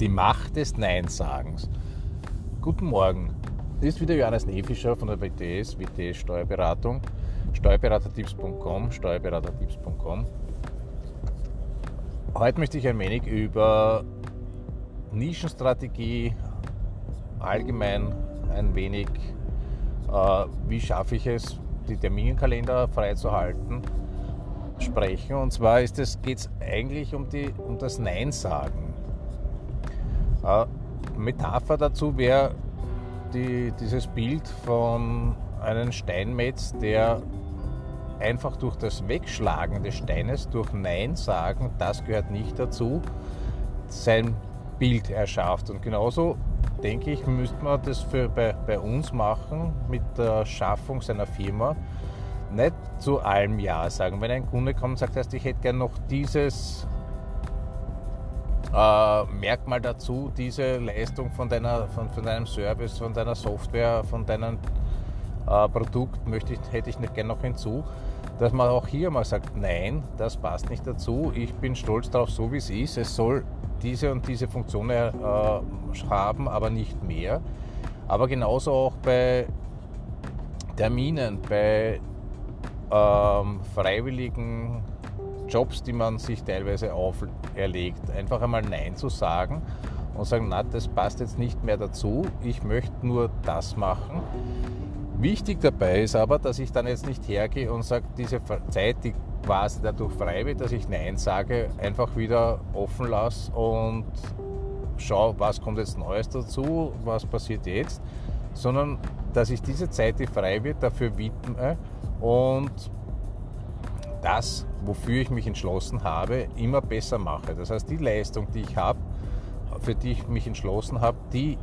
Die Macht des Neinsagens. Guten Morgen. Hier ist wieder Johannes Nefischer von der WTS, WTS Steuerberatung, steuerberatertipps.com, steuerberatertipps.com. Heute möchte ich ein wenig über Nischenstrategie, allgemein ein wenig, äh, wie schaffe ich es, die Terminkalender freizuhalten, sprechen. Und zwar geht es eigentlich um, die, um das Nein-Sagen. Äh, Metapher dazu wäre die, dieses Bild von einem Steinmetz, der einfach durch das Wegschlagen des Steines, durch Nein sagen, das gehört nicht dazu, sein Bild erschafft. Und genauso denke ich, müsste man das für bei, bei uns machen mit der Schaffung seiner Firma. Nicht zu allem Ja sagen. Wenn ein Kunde kommt und sagt, ich hätte gerne noch dieses äh, Merkmal dazu, diese Leistung von, deiner, von, von deinem Service, von deiner Software, von deinem äh, Produkt möchte ich, hätte ich nicht gerne noch hinzu, dass man auch hier mal sagt, nein, das passt nicht dazu, ich bin stolz darauf, so wie es ist, es soll diese und diese Funktion äh, haben, aber nicht mehr. Aber genauso auch bei Terminen, bei ähm, freiwilligen Jobs, die man sich teilweise auferlegt, einfach einmal Nein zu sagen und sagen, na, das passt jetzt nicht mehr dazu, ich möchte nur das machen. Wichtig dabei ist aber, dass ich dann jetzt nicht hergehe und sage, diese Zeit, die quasi dadurch frei wird, dass ich Nein sage, einfach wieder offen lasse und schaue, was kommt jetzt Neues dazu, was passiert jetzt, sondern dass ich diese Zeit, die frei wird, dafür widme und das, wofür ich mich entschlossen habe, immer besser mache. Das heißt, die Leistung, die ich habe, für die ich mich entschlossen habe, die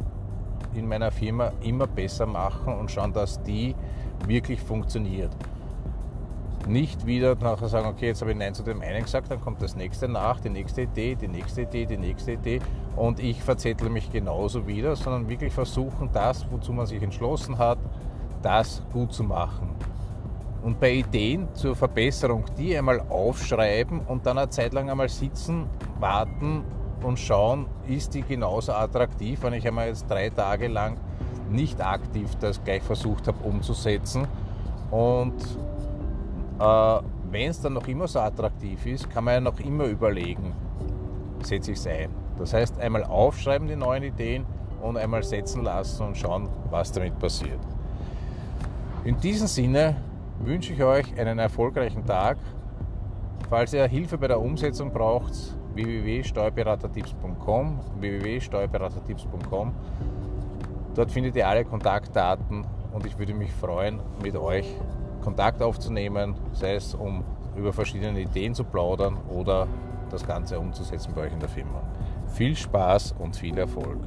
in meiner Firma immer besser machen und schauen, dass die wirklich funktioniert. Nicht wieder nachher sagen, okay, jetzt habe ich Nein zu dem einen gesagt, dann kommt das nächste nach, die nächste Idee, die nächste Idee, die nächste Idee und ich verzettle mich genauso wieder, sondern wirklich versuchen, das, wozu man sich entschlossen hat, das gut zu machen und bei Ideen zur Verbesserung die einmal aufschreiben und dann eine Zeit lang einmal sitzen, warten und schauen, ist die genauso attraktiv, wenn ich einmal jetzt drei Tage lang nicht aktiv das gleich versucht habe umzusetzen. Und äh, wenn es dann noch immer so attraktiv ist, kann man ja noch immer überlegen, setze ich es ein. Das heißt, einmal aufschreiben die neuen Ideen und einmal setzen lassen und schauen, was damit passiert. In diesem Sinne wünsche ich euch einen erfolgreichen Tag. Falls ihr Hilfe bei der Umsetzung braucht, www.steuerberatertipps.com, www.steuerberatertipps.com. Dort findet ihr alle Kontaktdaten und ich würde mich freuen, mit euch Kontakt aufzunehmen, sei es um über verschiedene Ideen zu plaudern oder das Ganze umzusetzen bei euch in der Firma. Viel Spaß und viel Erfolg.